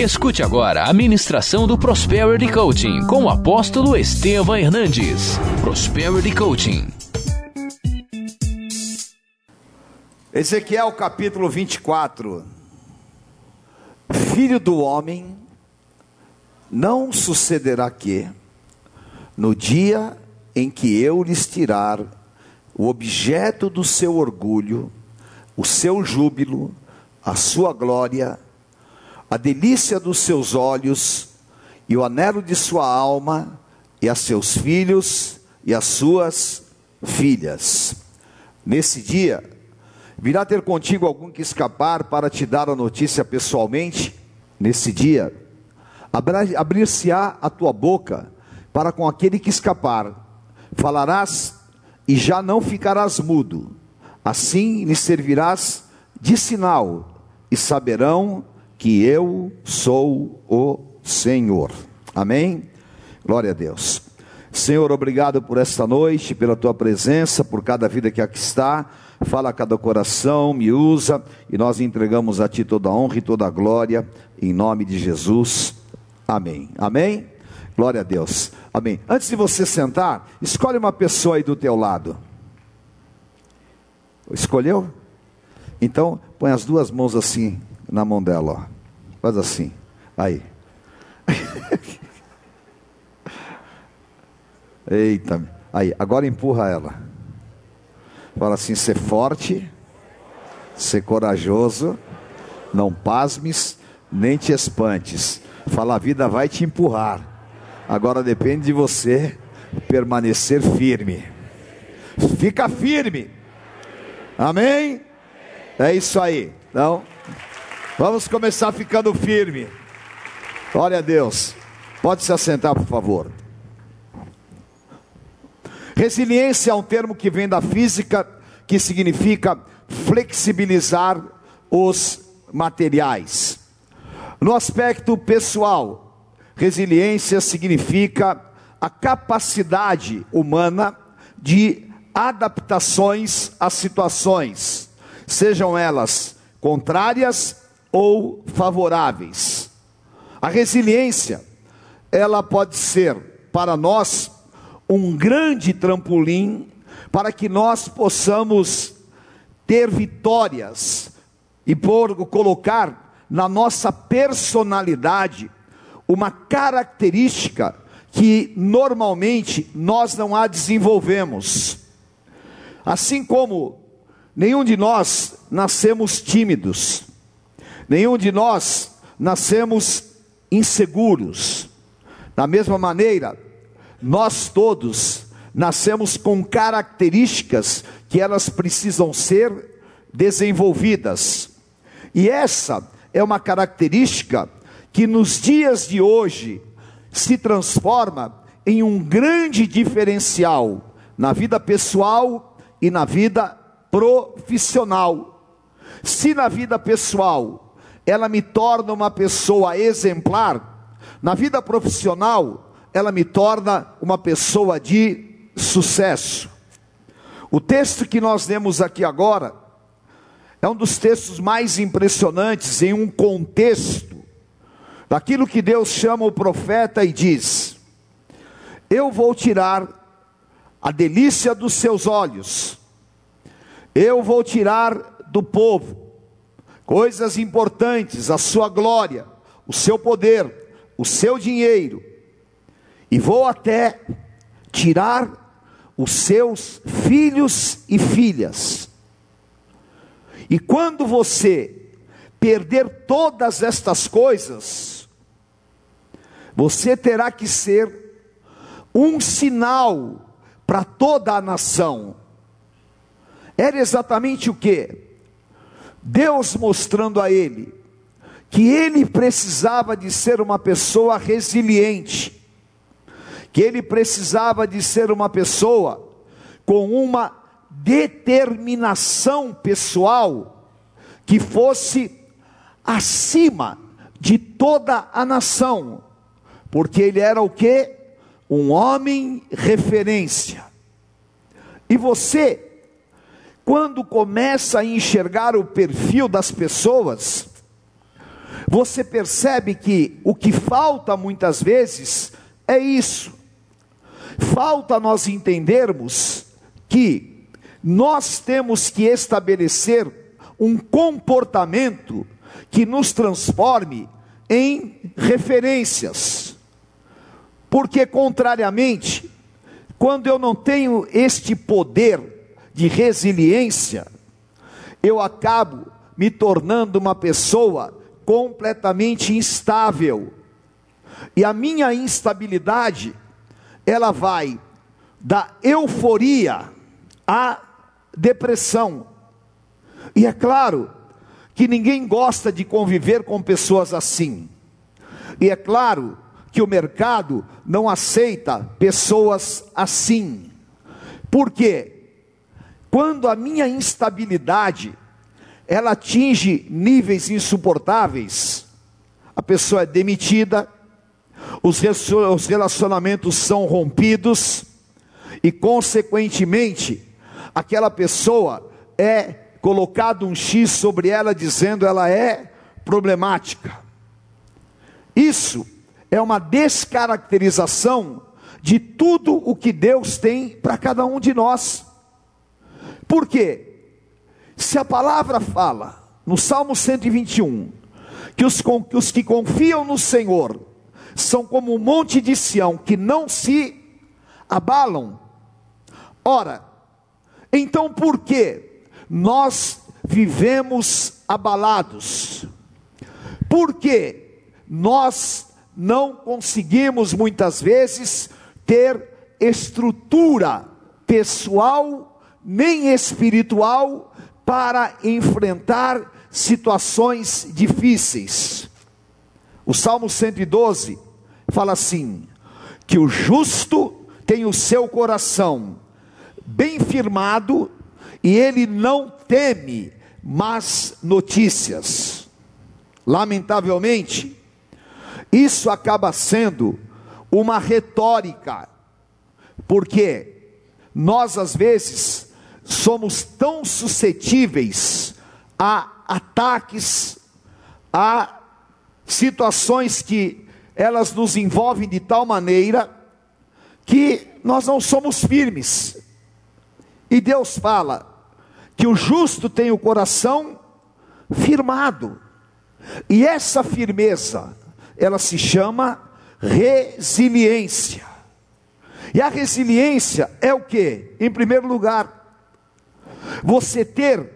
Escute agora a ministração do Prosperity Coaching com o apóstolo Estevam Hernandes. Prosperity Coaching. Ezequiel capítulo 24. Filho do homem, não sucederá que, no dia em que eu lhes tirar o objeto do seu orgulho, o seu júbilo, a sua glória, a delícia dos seus olhos e o anelo de sua alma, e a seus filhos e as suas filhas. Nesse dia, virá ter contigo algum que escapar para te dar a notícia pessoalmente. Nesse dia, abrir-se-á a tua boca para com aquele que escapar, falarás e já não ficarás mudo, assim lhe servirás de sinal, e saberão que eu sou o Senhor. Amém? Glória a Deus. Senhor, obrigado por esta noite, pela tua presença, por cada vida que aqui está. Fala a cada coração, me usa e nós entregamos a ti toda a honra e toda a glória, em nome de Jesus. Amém. Amém? Glória a Deus. Amém. Antes de você sentar, escolhe uma pessoa aí do teu lado. Escolheu? Então, põe as duas mãos assim na mão dela, ó. Faz assim. Aí. Eita. Aí, agora empurra ela. Fala assim: ser forte, ser corajoso, não pasmes, nem te espantes. Fala, a vida vai te empurrar. Agora depende de você permanecer firme. Fica firme. Amém? É isso aí. Então, vamos começar ficando firme. Glória a Deus. Pode se assentar, por favor. Resiliência é um termo que vem da física, que significa flexibilizar os materiais. No aspecto pessoal, resiliência significa a capacidade humana de adaptações às situações, sejam elas contrárias ou favoráveis. A resiliência, ela pode ser para nós um grande trampolim para que nós possamos ter vitórias e por colocar na nossa personalidade uma característica que normalmente nós não a desenvolvemos. Assim como nenhum de nós nascemos tímidos, nenhum de nós nascemos inseguros. Da mesma maneira, nós todos nascemos com características que elas precisam ser desenvolvidas. E essa é uma característica que nos dias de hoje se transforma em um grande diferencial na vida pessoal e na vida profissional. Se na vida pessoal ela me torna uma pessoa exemplar, na vida profissional ela me torna uma pessoa de sucesso. O texto que nós lemos aqui agora é um dos textos mais impressionantes em um contexto daquilo que Deus chama o profeta e diz: Eu vou tirar a delícia dos seus olhos, eu vou tirar do povo coisas importantes, a sua glória, o seu poder, o seu dinheiro, e vou até tirar os seus filhos e filhas. E quando você perder todas estas coisas, você terá que ser um sinal para toda a nação. Era exatamente o que? Deus mostrando a ele que ele precisava de ser uma pessoa resiliente que ele precisava de ser uma pessoa com uma determinação pessoal que fosse acima de toda a nação, porque ele era o que? Um homem referência. E você, quando começa a enxergar o perfil das pessoas, você percebe que o que falta muitas vezes é isso. Falta nós entendermos que nós temos que estabelecer um comportamento que nos transforme em referências. Porque, contrariamente, quando eu não tenho este poder de resiliência, eu acabo me tornando uma pessoa completamente instável. E a minha instabilidade, ela vai da euforia à depressão. E é claro que ninguém gosta de conviver com pessoas assim. E é claro que o mercado não aceita pessoas assim. Por quê? Quando a minha instabilidade ela atinge níveis insuportáveis, a pessoa é demitida, os relacionamentos são rompidos e consequentemente aquela pessoa é colocado um X sobre ela dizendo ela é problemática. Isso é uma descaracterização de tudo o que Deus tem para cada um de nós. Por quê? Se a palavra fala, no Salmo 121, que os, que os que confiam no Senhor são como um monte de Sião que não se abalam, ora, então por que nós vivemos abalados? Porque nós não conseguimos muitas vezes ter estrutura pessoal nem espiritual para enfrentar situações difíceis. O Salmo 112 fala assim: que o justo tem o seu coração bem firmado e ele não teme más notícias. Lamentavelmente, isso acaba sendo uma retórica, porque nós às vezes somos tão suscetíveis a ataques, a situações que elas nos envolvem de tal maneira que nós não somos firmes. E Deus fala que o justo tem o coração firmado. E essa firmeza ela se chama resiliência. E a resiliência é o que? Em primeiro lugar, você ter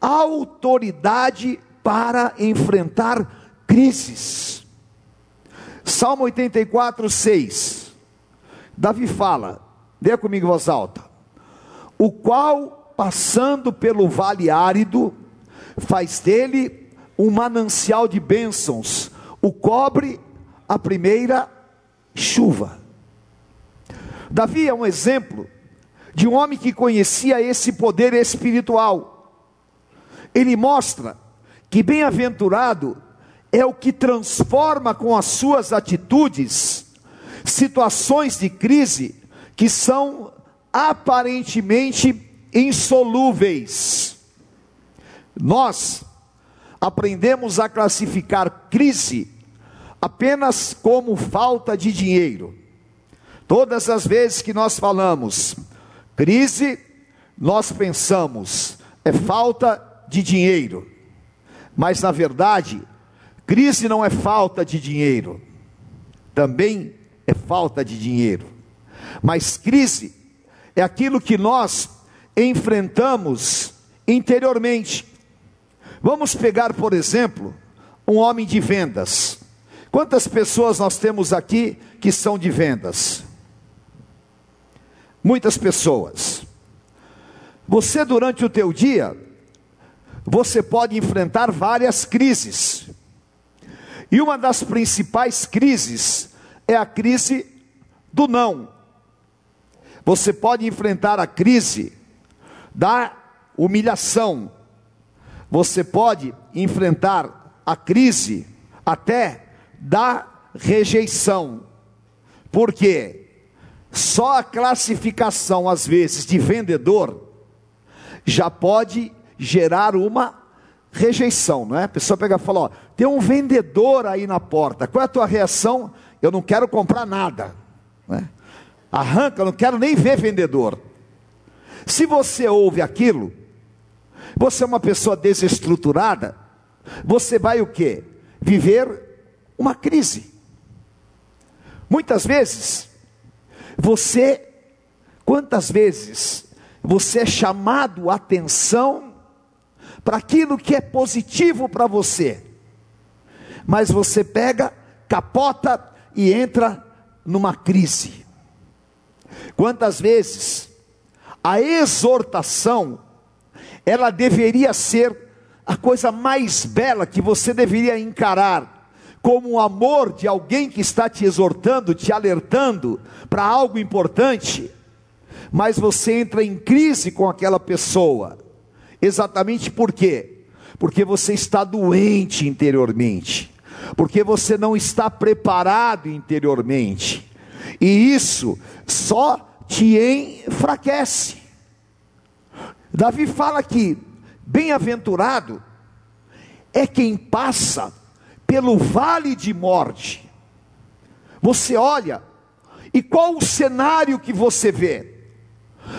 autoridade para enfrentar crises. Salmo 84, 6. Davi fala, dê comigo voz alta. O qual, passando pelo vale árido, faz dele um manancial de bênçãos, o cobre a primeira chuva. Davi é um exemplo de um homem que conhecia esse poder espiritual. Ele mostra que bem-aventurado é o que transforma com as suas atitudes situações de crise que são aparentemente insolúveis. Nós aprendemos a classificar crise apenas como falta de dinheiro. Todas as vezes que nós falamos crise, nós pensamos é falta de dinheiro. Mas na verdade, crise não é falta de dinheiro. Também é falta de dinheiro. Mas crise é aquilo que nós enfrentamos interiormente. Vamos pegar, por exemplo, um homem de vendas. Quantas pessoas nós temos aqui que são de vendas? Muitas pessoas. Você durante o teu dia, você pode enfrentar várias crises. E uma das principais crises é a crise do não. Você pode enfrentar a crise da humilhação, você pode enfrentar a crise até da rejeição, porque só a classificação, às vezes, de vendedor já pode gerar uma rejeição, não é? A pessoa pega e fala: ó, tem um vendedor aí na porta, qual é a tua reação? Eu não quero comprar nada, não é? arranca, eu não quero nem ver vendedor. Se você ouve aquilo, você é uma pessoa desestruturada, você vai o que? Viver uma crise. Muitas vezes, você, quantas vezes você é chamado a atenção para aquilo que é positivo para você, mas você pega, capota e entra numa crise. Quantas vezes a exortação ela deveria ser a coisa mais bela que você deveria encarar como o amor de alguém que está te exortando, te alertando para algo importante, mas você entra em crise com aquela pessoa. Exatamente por quê? Porque você está doente interiormente, porque você não está preparado interiormente, e isso só te enfraquece. Davi fala que bem-aventurado é quem passa pelo vale de morte. Você olha, e qual o cenário que você vê?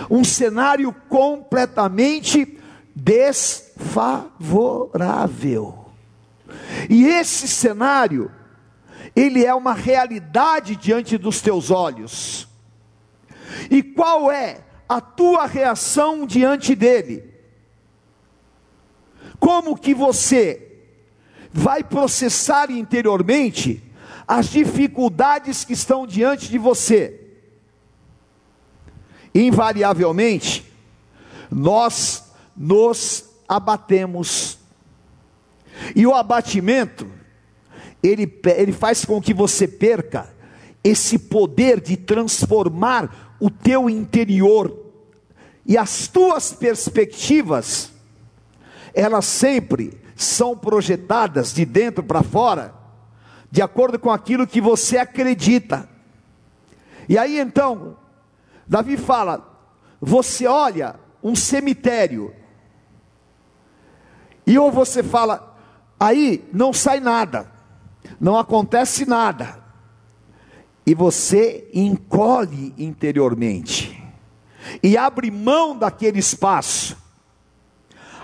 Um cenário completamente desfavorável. E esse cenário, ele é uma realidade diante dos teus olhos. E qual é a tua reação diante dele? Como que você vai processar interiormente as dificuldades que estão diante de você? Invariavelmente, nós nos abatemos. E o abatimento, ele, ele faz com que você perca esse poder de transformar o teu interior e as tuas perspectivas, elas sempre são projetadas de dentro para fora, de acordo com aquilo que você acredita. E aí então, Davi fala: você olha um cemitério, e ou você fala, aí não sai nada, não acontece nada e você encolhe interiormente e abre mão daquele espaço.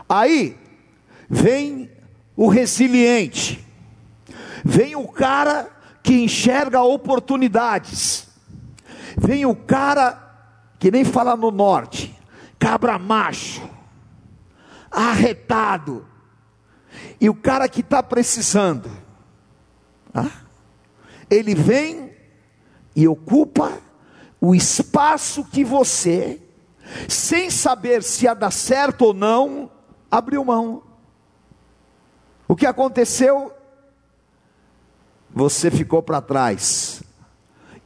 Aí vem o resiliente, vem o cara que enxerga oportunidades, vem o cara que nem fala no norte, cabra macho, arretado, e o cara que está precisando, ele vem e ocupa o espaço que você, sem saber se ia dar certo ou não, abriu mão. O que aconteceu? Você ficou para trás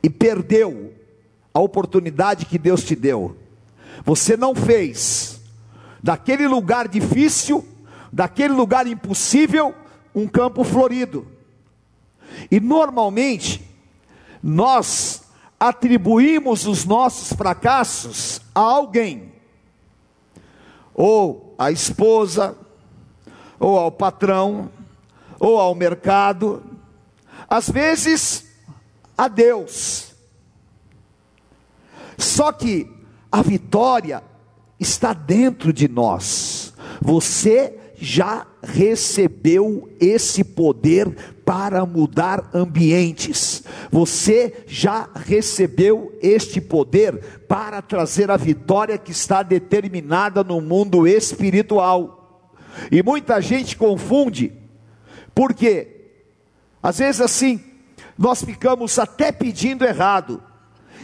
e perdeu a oportunidade que Deus te deu. Você não fez daquele lugar difícil, daquele lugar impossível, um campo florido. E normalmente, nós atribuímos os nossos fracassos a alguém, ou à esposa, ou ao patrão, ou ao mercado, às vezes a Deus. Só que a vitória está dentro de nós. Você já recebeu esse poder para mudar ambientes. Você já recebeu este poder para trazer a vitória que está determinada no mundo espiritual. E muita gente confunde, porque às vezes assim, nós ficamos até pedindo errado.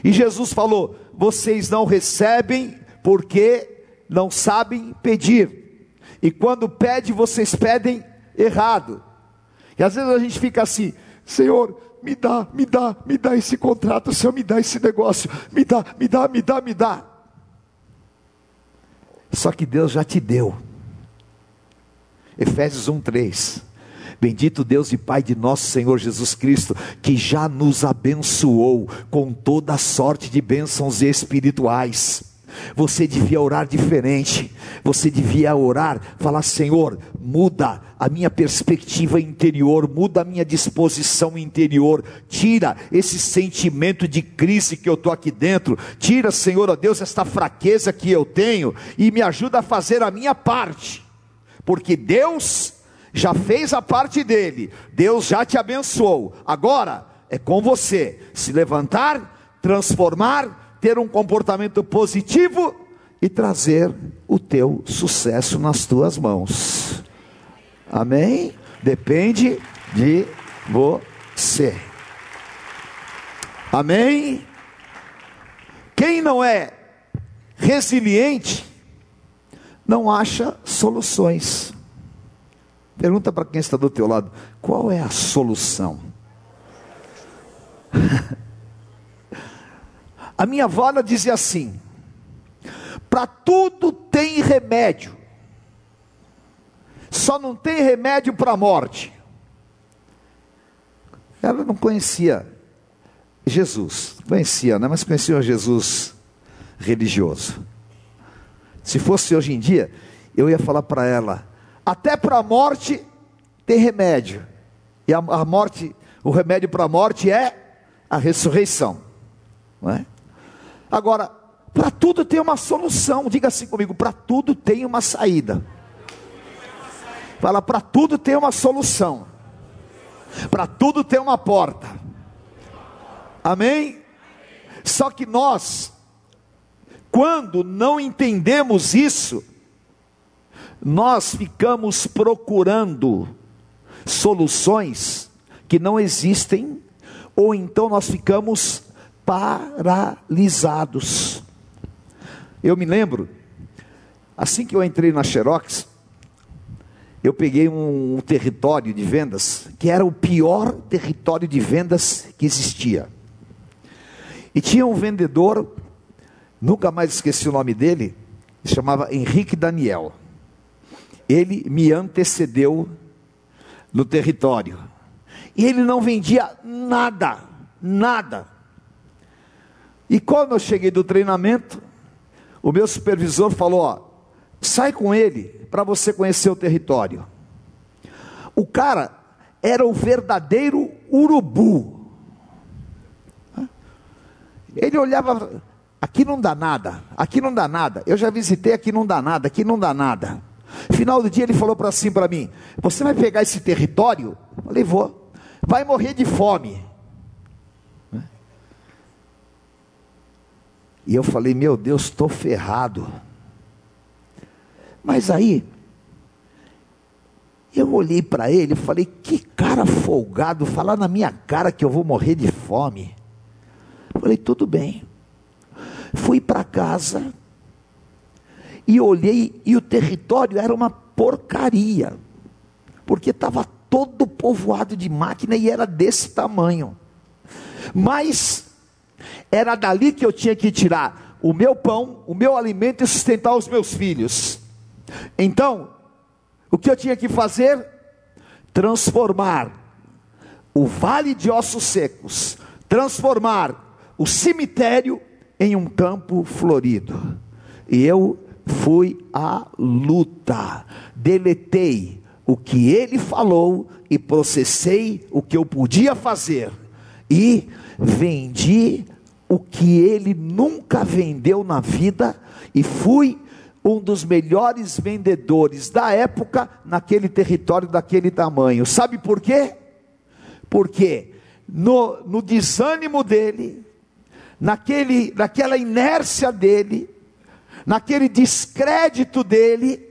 E Jesus falou: "Vocês não recebem porque não sabem pedir". E quando pede, vocês pedem errado. E às vezes a gente fica assim: Senhor, me dá, me dá, me dá esse contrato, Senhor, me dá esse negócio, me dá, me dá, me dá, me dá. Só que Deus já te deu. Efésios 1:3. Bendito Deus e Pai de nosso Senhor Jesus Cristo, que já nos abençoou com toda sorte de bênçãos espirituais Você devia orar diferente. Você devia orar, falar: Senhor, muda a minha perspectiva interior, muda a minha disposição interior, tira esse sentimento de crise que eu estou aqui dentro, tira, Senhor, ó Deus, esta fraqueza que eu tenho e me ajuda a fazer a minha parte, porque Deus já fez a parte dele, Deus já te abençoou, agora é com você se levantar, transformar, ter um comportamento positivo e trazer o teu sucesso nas tuas mãos. Amém? Depende de você. Amém? Quem não é resiliente não acha soluções. Pergunta para quem está do teu lado: qual é a solução? a minha avó dizia assim: para tudo tem remédio, só não tem remédio para a morte. Ela não conhecia Jesus, conhecia, né? mas conhecia Jesus religioso. Se fosse hoje em dia, eu ia falar para ela: até para a morte tem remédio. E a, a morte, o remédio para a morte é a ressurreição. Não é? Agora, para tudo tem uma solução. Diga assim comigo: para tudo tem uma saída. Fala, para tudo tem uma solução. Para tudo tem uma porta. Amém? Só que nós, quando não entendemos isso, nós ficamos procurando soluções que não existem, ou então nós ficamos paralisados. Eu me lembro, assim que eu entrei na Xerox, eu peguei um, território de vendas que era o pior território de vendas que existia. E tinha um vendedor, nunca mais esqueci o nome dele, se chamava Henrique Daniel ele me antecedeu no território. E ele não vendia nada, nada. E quando eu cheguei do treinamento, o meu supervisor falou: ó, sai com ele para você conhecer o território. O cara era o verdadeiro urubu. Ele olhava, aqui não dá nada, aqui não dá nada. Eu já visitei, aqui não dá nada, aqui não dá nada. Final do dia ele falou para assim para mim: Você vai pegar esse território? Eu falei: Vou. Vai morrer de fome. E eu falei: Meu Deus, estou ferrado. Mas aí, eu olhei para ele e falei: Que cara folgado, falar na minha cara que eu vou morrer de fome. Eu falei: Tudo bem. Fui para casa, e olhei e o território era uma porcaria, porque estava todo povoado de máquina e era desse tamanho. Mas era dali que eu tinha que tirar o meu pão, o meu alimento e sustentar os meus filhos. Então, o que eu tinha que fazer? Transformar o vale de ossos secos, transformar o cemitério em um campo florido. E eu fui à luta, deletei o que ele falou e processei o que eu podia fazer, e vendi o que ele nunca vendeu na vida, e fui um dos melhores vendedores da época naquele território daquele tamanho. Sabe por quê? Porque no, no desânimo dele, naquele, naquela inércia dele, naquele descrédito dele,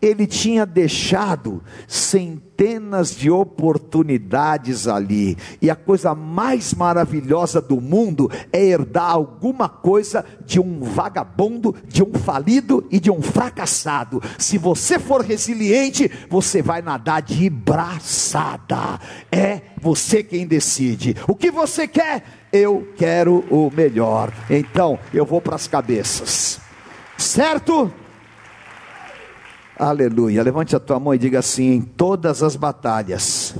ele tinha deixado centenas de oportunidades ali, e a coisa mais maravilhosa do mundo é herdar alguma coisa de um vagabundo, de um falido e de um fracassado. Se você for resiliente, você vai nadar de braçada, é você quem decide. O que você quer? Eu quero o melhor, então eu vou para as cabeças. Certo? Aleluia. Levante a tua mão e diga assim: em todas as batalhas,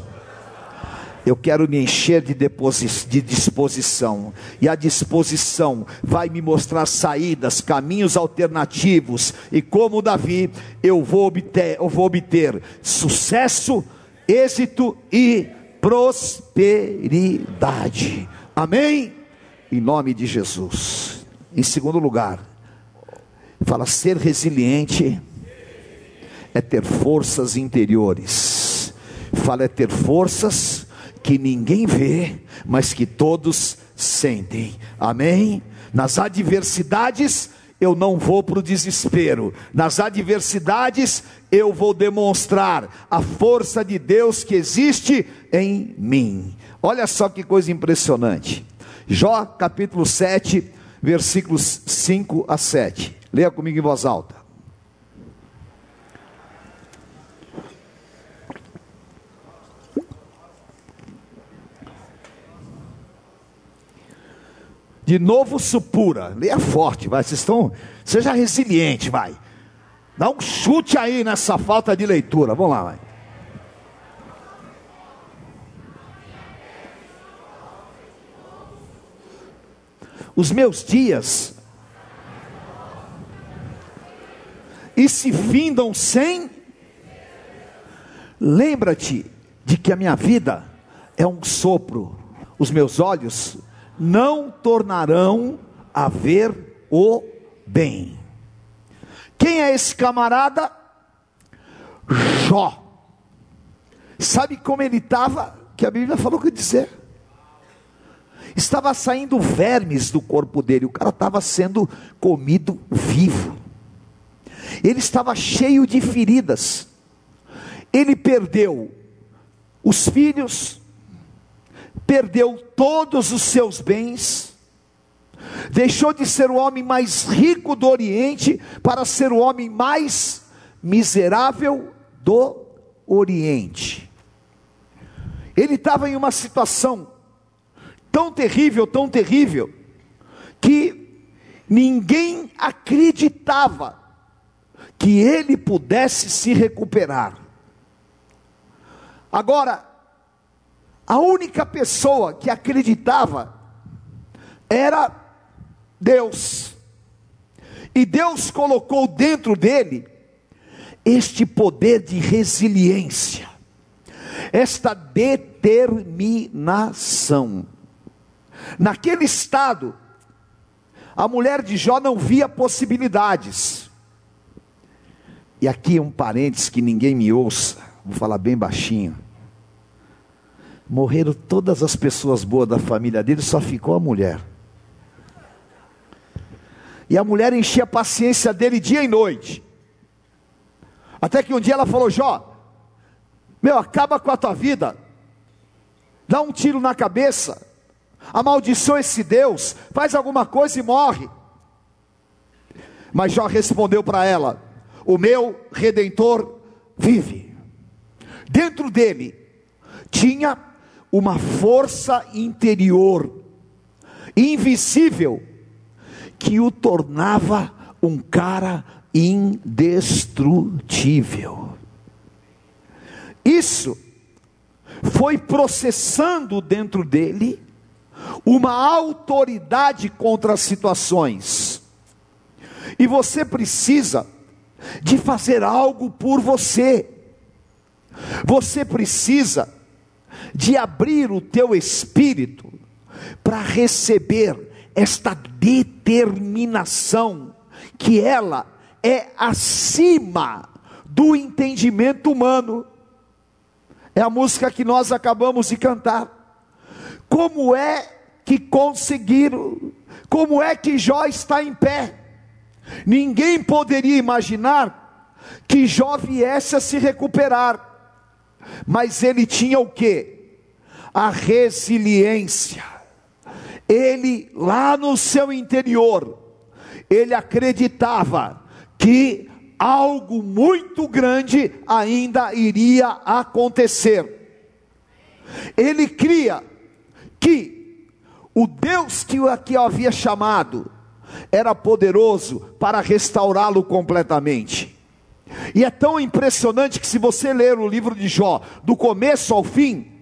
Eu quero me encher de, de disposição, e a disposição vai me mostrar saídas, caminhos alternativos, e como Davi, eu vou obter, eu vou obter sucesso, êxito e prosperidade. Amém? Em nome de Jesus. Em segundo lugar, fala ser resiliente é ter forças interiores. Fala é ter forças que ninguém vê, mas que todos sentem. Amém? Nas adversidades, eu não vou para o desespero. Nas adversidades, eu vou demonstrar a força de Deus que existe em mim. Olha só que coisa impressionante. Jó capítulo 7, versículos 5 a 7. Leia comigo em voz alta. De novo supura. Leia forte, vai. Vocês estão. Seja resiliente, vai. Dá um chute aí nessa falta de leitura. Vamos lá, vai. Os meus dias e se findam sem. Lembra-te de que a minha vida é um sopro, os meus olhos não tornarão a ver o bem. Quem é esse camarada? Jó. Sabe como ele estava? Que a Bíblia falou que dizer. Estava saindo vermes do corpo dele, o cara estava sendo comido vivo. Ele estava cheio de feridas. Ele perdeu os filhos, perdeu todos os seus bens, deixou de ser o homem mais rico do Oriente para ser o homem mais miserável do Oriente. Ele estava em uma situação tão terrível, tão terrível, que ninguém acreditava que ele pudesse se recuperar. Agora, a única pessoa que acreditava era Deus. E Deus colocou dentro dele este poder de resiliência, esta determinação. Naquele estado, a mulher de Jó não via possibilidades. E aqui um parênteses que ninguém me ouça, vou falar bem baixinho morreram todas as pessoas boas da família dele, só ficou a mulher. E a mulher enchia a paciência dele dia e noite. Até que um dia ela falou: Jó, meu, acaba com a tua vida, dá um tiro na cabeça, amaldiçoa esse Deus, faz alguma coisa e morre. Mas Jó respondeu para ela: O meu redentor vive. Dentro dele tinha uma força interior invisível que o tornava um cara indestrutível. Isso foi processando dentro dele uma autoridade contra as situações. E você precisa de fazer algo por você. Você precisa de abrir o teu espírito para receber esta determinação que ela é acima do entendimento humano. É a música que nós acabamos de cantar. Como é que conseguiram? Como é que Jó está em pé? Ninguém poderia imaginar que Jó viesse a se recuperar. Mas ele tinha o que? A resiliência. Ele, lá no seu interior, ele acreditava que algo muito grande ainda iria acontecer. Ele cria que o Deus que o aqui havia chamado era poderoso para restaurá-lo completamente. E é tão impressionante que, se você ler o livro de Jó, do começo ao fim,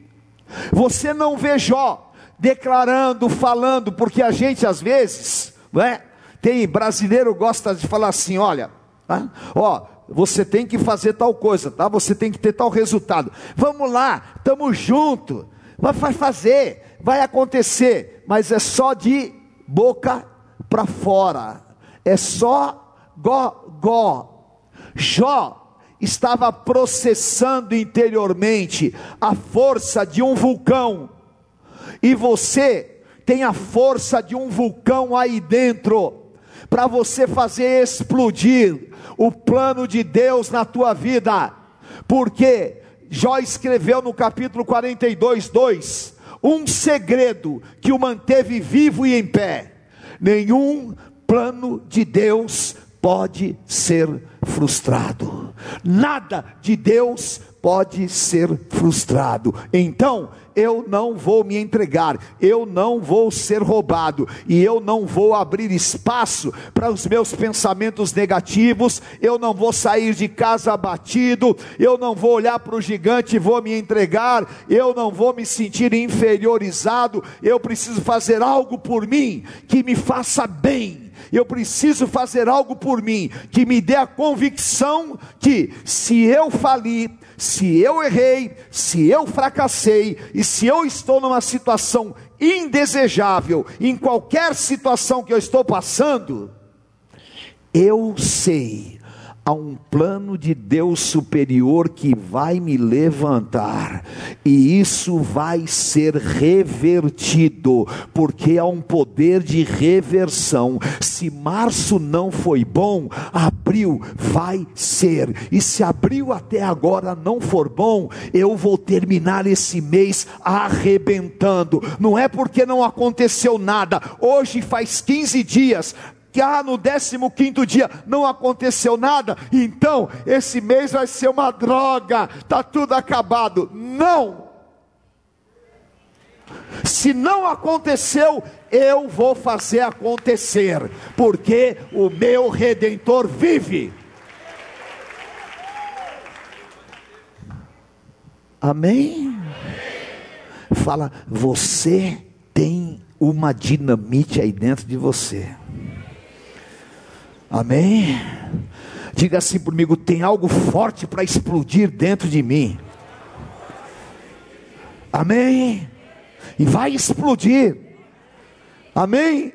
Você não vê Jó declarando, falando, porque a gente às vezes, não é? Tem brasileiro gosta de falar assim, olha, tá? ó, você tem que fazer tal coisa, tá? Você tem que ter tal resultado. Vamos lá, estamos junto. Vai fazer, vai acontecer, mas é só de boca para fora. É só gó gó. Jó estava processando interiormente a força de um vulcão. E você tem a força de um vulcão aí dentro para você fazer explodir o plano de Deus na tua vida, porque Jó escreveu no capítulo 42, 2: um segredo que o manteve vivo e em pé. Nenhum plano de Deus pode ser frustrado. Nada de Deus pode ser frustrado. Então, eu não vou me entregar, eu não vou ser roubado, e eu não vou abrir espaço para os meus pensamentos negativos, eu não vou sair de casa abatido, eu não vou olhar para o gigante e vou me entregar, eu não vou me sentir inferiorizado, eu preciso fazer algo por mim que me faça bem eu preciso fazer algo por mim que me dê a convicção que se eu falir, se eu errei, se eu fracassei e se eu estou numa situação indesejável, em qualquer situação que eu estou passando, eu sei há um plano de Deus superior que vai me levantar, e isso vai ser revertido, porque há um poder de reversão. Se março não foi bom, abril vai ser, e se abril até agora não for bom, eu vou terminar esse mês arrebentando. Não é porque não aconteceu nada, hoje faz 15 dias, que ah, no 15 dia não aconteceu nada, então esse mês vai ser uma droga, está tudo acabado. Não! Se não aconteceu, eu vou fazer acontecer, porque o meu redentor vive. Amém? Fala, você tem uma dinamite aí dentro de você. Amém? Diga assim comigo: tem algo forte para explodir dentro de mim. Amém? E vai explodir. Amém?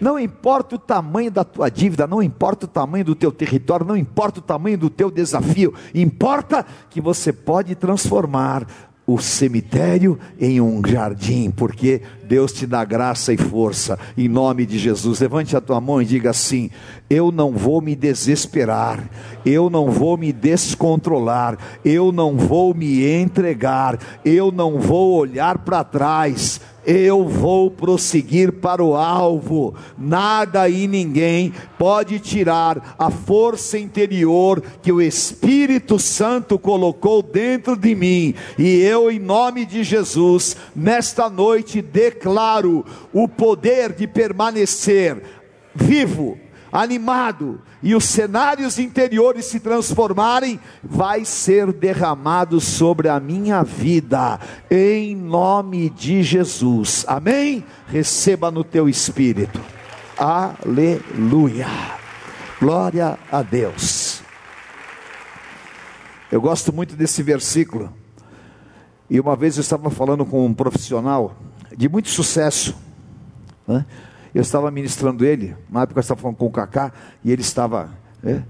Não importa o tamanho da tua dívida, não importa o tamanho do teu território, não importa o tamanho do teu desafio, importa que você pode transformar o cemitério em um jardim, porque Deus te dá graça e força, em nome de Jesus. Levante a tua mão e diga assim: Eu não vou me desesperar, eu não vou me descontrolar, eu não vou me entregar, eu não vou olhar para trás eu vou prosseguir para o alvo. Nada e ninguém pode tirar a força interior que o Espírito Santo colocou dentro de mim. E eu, em nome de Jesus, nesta noite declaro o poder de permanecer vivo animado e os cenários interiores se transformarem, vai ser derramado sobre a minha vida, em nome de Jesus. Amém? Receba no teu espírito. Aleluia. Glória a Deus. Eu gosto muito desse versículo. E uma vez eu estava falando com um profissional de muito sucesso, né? Eu estava ministrando ele, na época eu estava falando com o Cacá, e ele estava. É,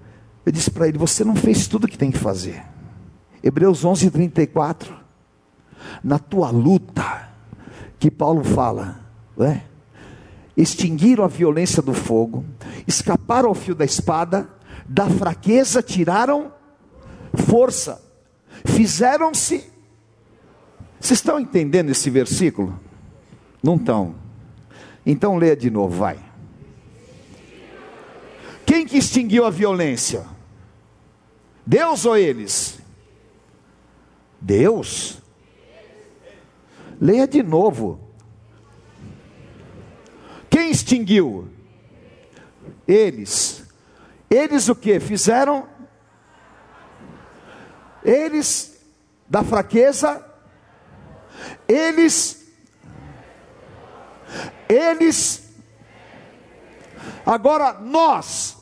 eu disse para ele: Você não fez tudo o que tem que fazer. Hebreus 11, 34. Na tua luta, que Paulo fala, é? extinguiram a violência do fogo, escaparam ao fio da espada, da fraqueza tiraram força, fizeram-se. Vocês estão entendendo esse versículo? Não estão. Então leia de novo, vai. Quem que extinguiu a violência? Deus ou eles? Deus. Leia de novo. Quem extinguiu? Eles. Eles o que? Fizeram? Eles da fraqueza Eles eles Agora nós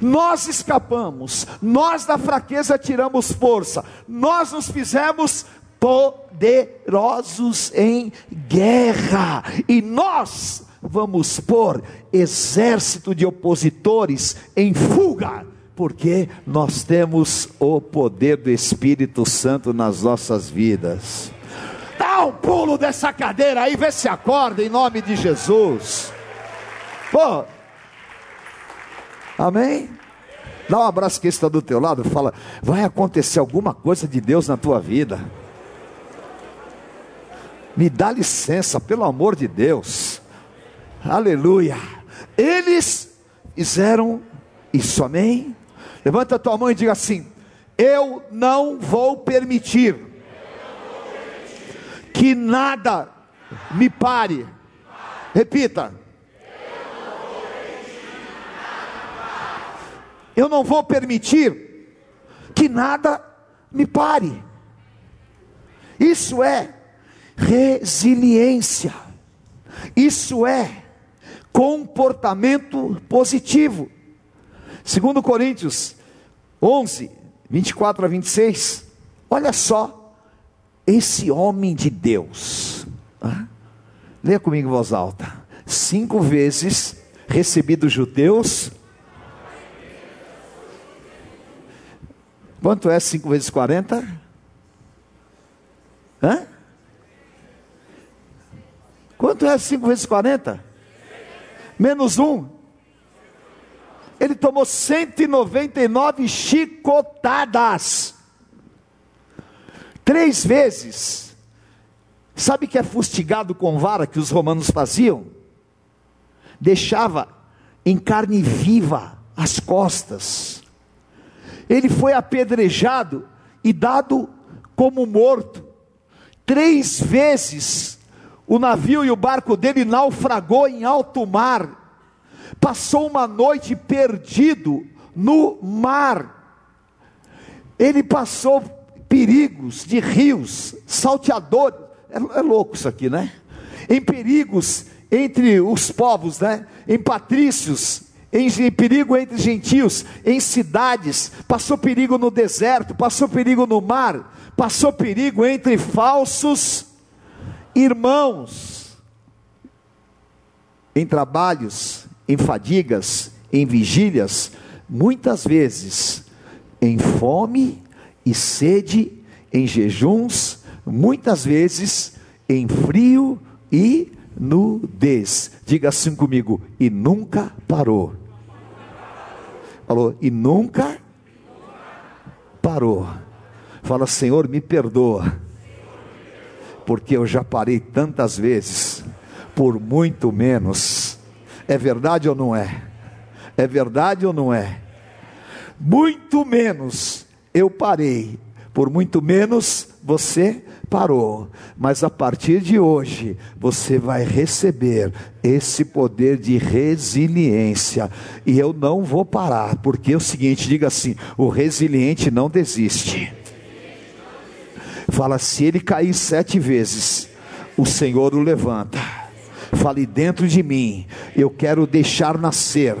Nós escapamos, nós da fraqueza tiramos força, nós nos fizemos poderosos em guerra, e nós vamos pôr exército de opositores em fuga, porque nós temos o poder do Espírito Santo nas nossas vidas. Dá um pulo dessa cadeira aí, vê se acorda em nome de Jesus. Pô, Amém? Dá um abraço que está do teu lado, fala, vai acontecer alguma coisa de Deus na tua vida. Me dá licença, pelo amor de Deus. Aleluia. Eles fizeram isso, amém? Levanta a tua mão e diga assim: Eu não vou permitir que nada me pare. Repita. Eu não vou permitir que nada me pare. Isso é resiliência. Isso é comportamento positivo. Segundo Coríntios 11, 24 a 26. Olha só esse homem de Deus. Ah, leia comigo em voz alta. Cinco vezes recebi dos judeus Quanto é 5 vezes 40? Hã? Quanto é 5 vezes 40? Menos 1. Ele tomou 199 chicotadas. Três vezes. Sabe que é fustigado com vara que os romanos faziam? Deixava em carne viva as costas ele foi apedrejado e dado como morto. Três vezes o navio e o barco dele naufragou em alto mar. Passou uma noite perdido no mar. Ele passou perigos de rios, salteadores. É, é louco isso aqui, né? Em perigos entre os povos, né? Em patrícios, em, perigo entre gentios, em cidades, passou perigo no deserto, passou perigo no mar, passou perigo entre falsos irmãos, em trabalhos, em fadigas, em vigílias, muitas vezes em fome e sede, em jejuns, muitas vezes em frio e nudez. Diga assim comigo, e nunca parou. Falou, e nunca parou. Fala, Senhor, me perdoa, porque eu já parei tantas vezes, por muito menos. É verdade ou não é? É verdade ou não é? Muito menos eu parei, por muito menos você parou, mas a partir de hoje você vai receber esse poder de resiliência, e eu não vou parar, porque é o seguinte: diga assim, o resiliente não desiste. Fala, se ele cair sete vezes, o Senhor o levanta. Fale dentro de mim, eu quero deixar nascer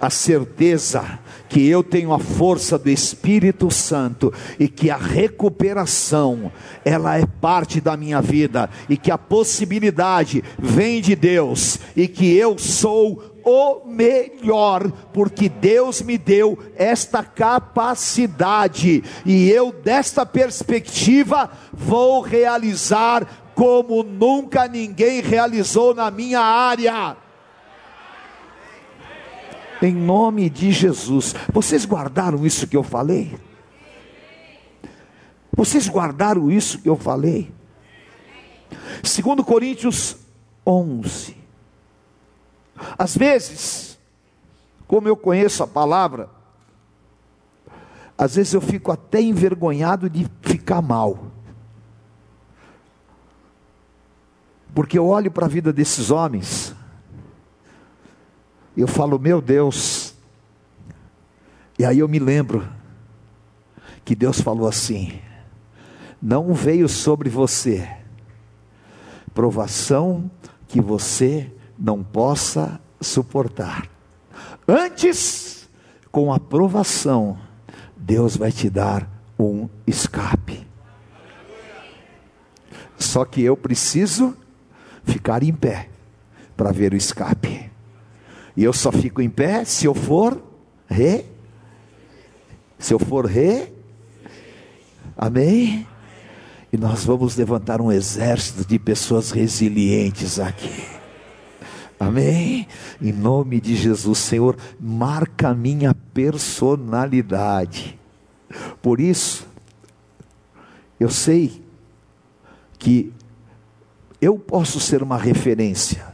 a certeza que eu tenho a força do Espírito Santo e que a recuperação ela é parte da minha vida e que a possibilidade vem de Deus e que eu sou o melhor, porque Deus me deu esta capacidade e eu desta perspectiva vou realizar como nunca ninguém realizou na minha área em nome de Jesus. Vocês guardaram isso que eu falei? Vocês guardaram isso que eu falei? Segundo Coríntios 11. Às vezes, como eu conheço a palavra, às vezes eu fico até envergonhado de ficar mal. Porque eu olho para a vida desses homens, eu falo, meu Deus. E aí eu me lembro que Deus falou assim: não veio sobre você provação que você não possa suportar. Antes, com a provação, Deus vai te dar um escape. Só que eu preciso ficar em pé para ver o escape. E eu só fico em pé se eu for re. Se eu for re. Amém? E nós vamos levantar um exército de pessoas resilientes aqui. Amém? Em nome de Jesus, Senhor, marca a minha personalidade. Por isso, eu sei que eu posso ser uma referência.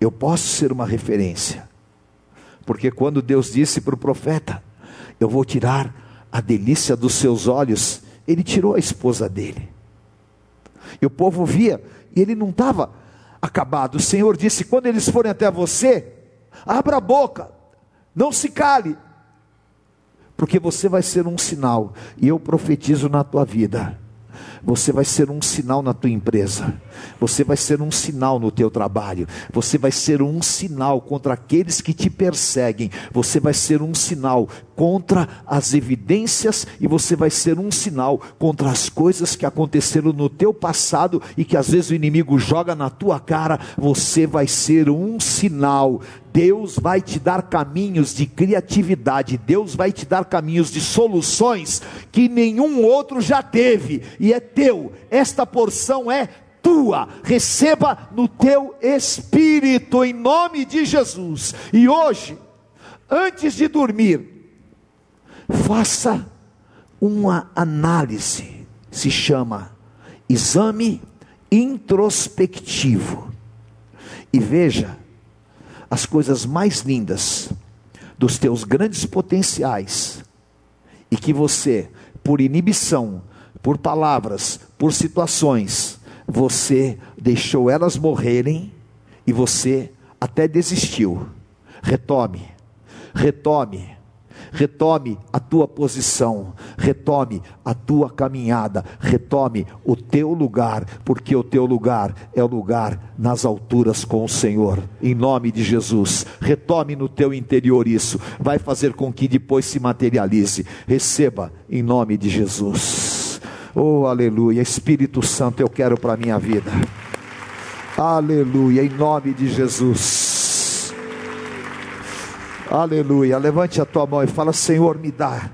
Eu posso ser uma referência. Porque quando Deus disse para o profeta: Eu vou tirar a delícia dos seus olhos ele tirou a esposa dele. E o povo via, e ele não estava acabado. O Senhor disse: quando eles forem até você, abra a boca, não se cale, porque você vai ser um sinal, e eu profetizo na tua vida você vai ser um sinal na tua empresa, você vai ser um sinal no teu trabalho, você vai ser um sinal contra aqueles que te perseguem, você vai ser um sinal contra as evidências e você vai ser um sinal contra as coisas que aconteceram no teu passado e que às vezes o inimigo joga na tua cara, você vai ser um sinal. Deus vai te dar caminhos de criatividade, Deus vai te dar caminhos de soluções que nenhum outro já teve, e é teu, esta porção é tua, receba no teu espírito, em nome de Jesus. E hoje, antes de dormir, faça uma análise, se chama exame introspectivo, e veja as coisas mais lindas dos teus grandes potenciais e que você, por inibição, por palavras, por situações, você deixou elas morrerem e você até desistiu. Retome, retome retome a tua posição, retome a tua caminhada, retome o teu lugar, porque o teu lugar é o lugar nas alturas com o Senhor, em nome de Jesus. Retome no teu interior isso, vai fazer com que depois se materialize. Receba em nome de Jesus. Oh, aleluia, Espírito Santo, eu quero para minha vida. Aleluia, em nome de Jesus. Aleluia. Levante a tua mão e fala: Senhor, me dá.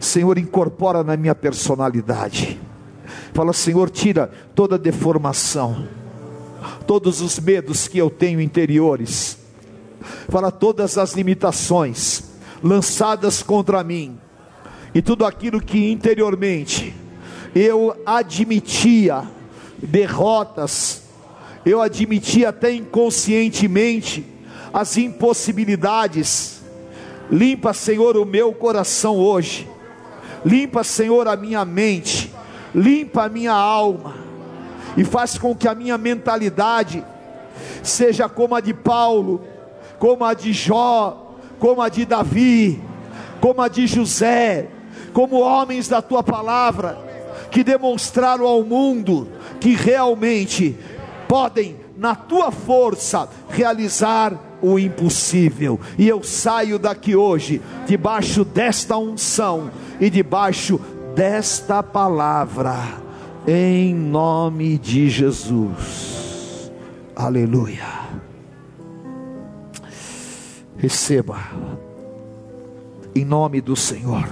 Senhor, incorpora na minha personalidade. Fala, Senhor, tira toda deformação, todos os medos que eu tenho interiores. Fala todas as limitações lançadas contra mim e tudo aquilo que interiormente eu admitia derrotas, eu admitia até inconscientemente as impossibilidades. Limpa, Senhor, o meu coração hoje. Limpa, Senhor, a minha mente. Limpa a minha alma. E faz com que a minha mentalidade seja como a de Paulo, como a de Jó, como a de Davi, como a de José, como homens da tua palavra, que demonstraram ao mundo que realmente podem, na tua força, realizar o impossível. E eu saio daqui hoje, debaixo desta unção e debaixo desta palavra, em nome de Jesus. Aleluia. Receba, em nome do Senhor.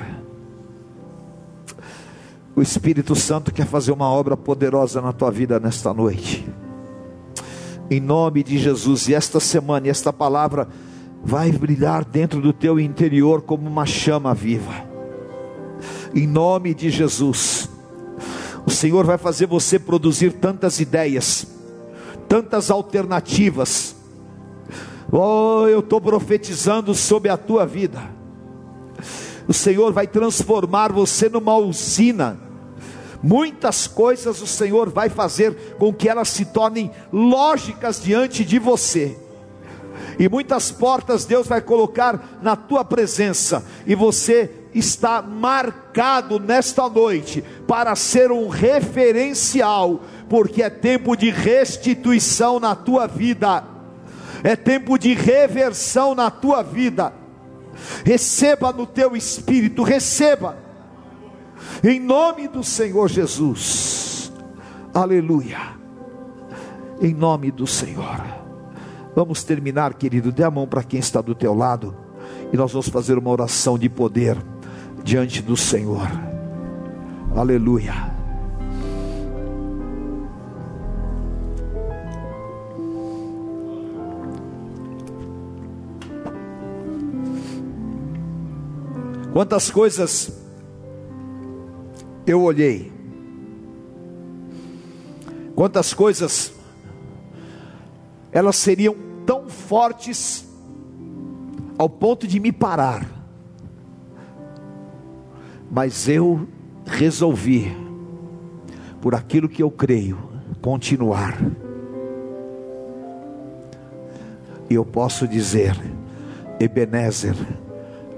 O Espírito Santo quer fazer uma obra poderosa na tua vida nesta noite em nome de Jesus. E esta semana, esta palavra vai brilhar dentro do teu interior como uma chama viva, em nome de Jesus. O Senhor vai fazer você produzir tantas ideias, tantas alternativas. Oh, eu estou profetizando sobre a tua vida. O Senhor vai transformar você numa usina Muitas coisas o Senhor vai fazer com que elas se tornem lógicas diante de você. E muitas portas Deus vai colocar na tua presença, e você está marcado nesta noite para ser um referencial, porque é tempo de restituição na tua vida, é tempo de reversão na tua vida. Receba no teu espírito, receba, em nome do Senhor Jesus, aleluia, em nome do Senhor. Vamos terminar, querido, dê a mão para quem está do teu lado, e nós vamos fazer uma oração de poder diante do Senhor. Aleluia. Quantas coisas eu olhei, quantas coisas elas seriam tão fortes ao ponto de me parar mas eu resolvi, por aquilo que eu creio, continuar. E eu posso dizer, Ebenezer,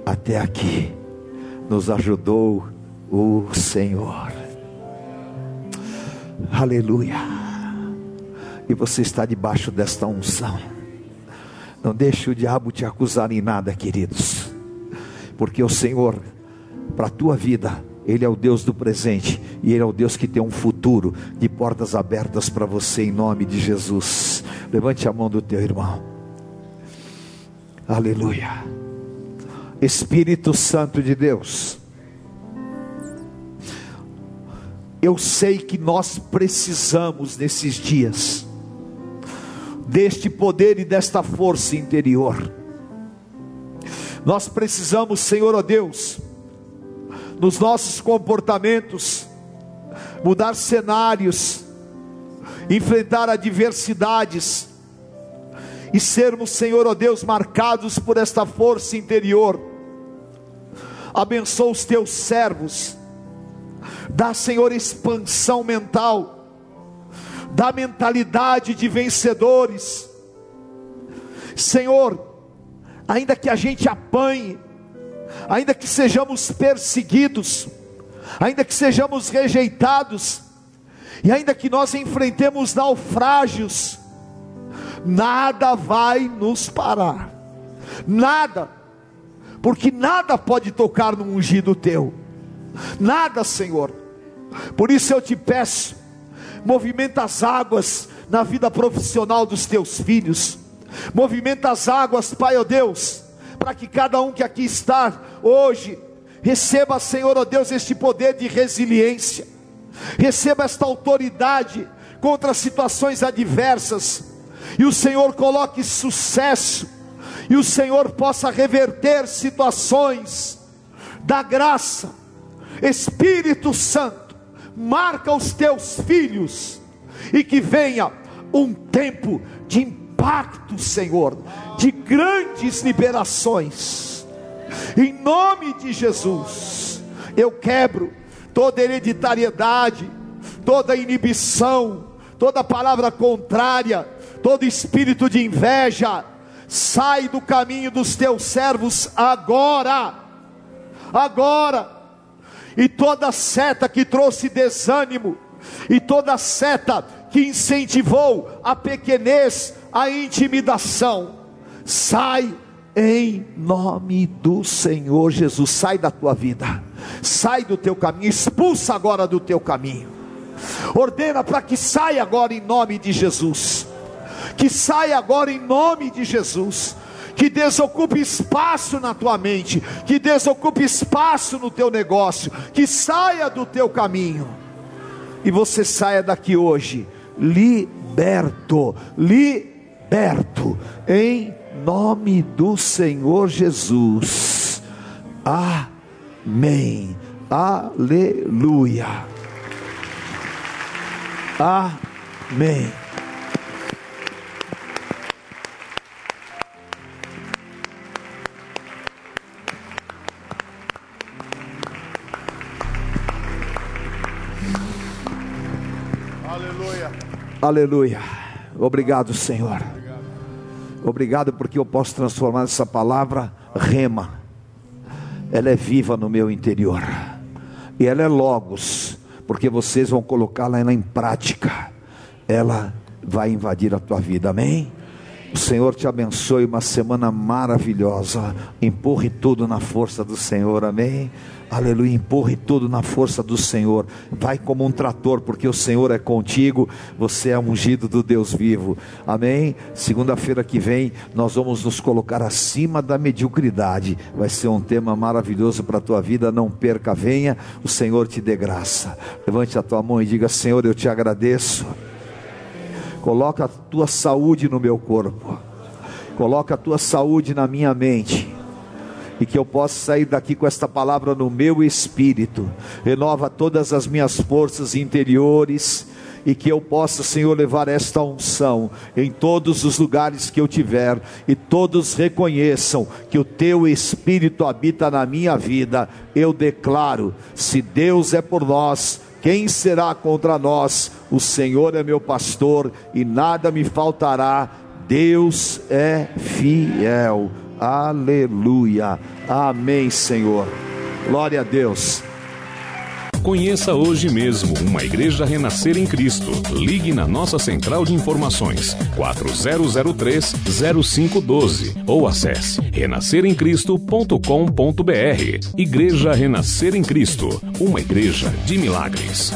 até aqui nos ajudou o Senhor. Aleluia. E você está debaixo desta unção. Não deixe o diabo te acusar em nada, queridos. Porque o Senhor para a tua vida. Ele é o Deus do presente e Ele é o Deus que tem um futuro de portas abertas para você em nome de Jesus. Levante a mão do teu irmão. Aleluia. Espírito Santo de Deus. Eu sei que nós precisamos nesses dias deste poder e desta força interior. Nós precisamos, Senhor, ó Deus, nos nossos comportamentos, mudar cenários, enfrentar adversidades e sermos, Senhor, ó Deus, marcados por esta força interior. Abençoa os teus servos, dá, Senhor, expansão mental, dá mentalidade de vencedores. Senhor, ainda que a gente apanhe, ainda que sejamos perseguidos, ainda que sejamos rejeitados, e ainda que nós enfrentemos naufrágios, nada vai nos parar, nada, porque nada pode tocar no ungido teu, nada, Senhor. Por isso eu te peço, movimenta as águas na vida profissional dos teus filhos, movimenta as águas, Pai, ó oh Deus para que cada um que aqui está hoje receba, Senhor, ó oh Deus, este poder de resiliência, receba esta autoridade contra situações adversas, e o Senhor coloque sucesso, e o Senhor possa reverter situações da graça, Espírito Santo, marca os teus filhos, e que venha um tempo de impacto, Senhor, de grandes liberações. Em nome de Jesus, eu quebro toda hereditariedade, toda inibição, toda palavra contrária, todo espírito de inveja. Sai do caminho dos teus servos agora. Agora. E toda seta que trouxe desânimo, e toda seta que incentivou a pequenez, a intimidação, sai em nome do Senhor Jesus. Sai da tua vida, sai do teu caminho, expulsa agora do teu caminho. Ordena para que saia agora em nome de Jesus. Que saia agora em nome de Jesus. Que desocupe espaço na tua mente, que desocupe espaço no teu negócio, que saia do teu caminho. E você saia daqui hoje liberto, liberto em nome do Senhor Jesus. Amém. Aleluia. Amém. Aleluia. Obrigado, Senhor. Obrigado porque eu posso transformar essa palavra rema. ela é viva no meu interior. E ela é logos, porque vocês vão colocá-la em prática. Ela vai invadir a tua vida. Amém? O Senhor te abençoe, uma semana maravilhosa. Empurre tudo na força do Senhor, amém? Aleluia, empurre tudo na força do Senhor. Vai como um trator, porque o Senhor é contigo. Você é ungido do Deus vivo. Amém? Segunda-feira que vem, nós vamos nos colocar acima da mediocridade. Vai ser um tema maravilhoso para a tua vida. Não perca, venha. O Senhor te dê graça. Levante a tua mão e diga: Senhor, eu te agradeço Coloca a tua saúde no meu corpo. Coloca a tua saúde na minha mente. E que eu possa sair daqui com esta palavra no meu espírito. Renova todas as minhas forças interiores e que eu possa, Senhor, levar esta unção em todos os lugares que eu tiver e todos reconheçam que o teu espírito habita na minha vida. Eu declaro: se Deus é por nós, quem será contra nós? O Senhor é meu pastor e nada me faltará. Deus é fiel. Aleluia. Amém, Senhor. Glória a Deus. Conheça hoje mesmo uma igreja renascer em Cristo. Ligue na nossa central de informações 4003-0512 ou acesse renasceremcristo.com.br. Igreja Renascer em Cristo, uma igreja de milagres.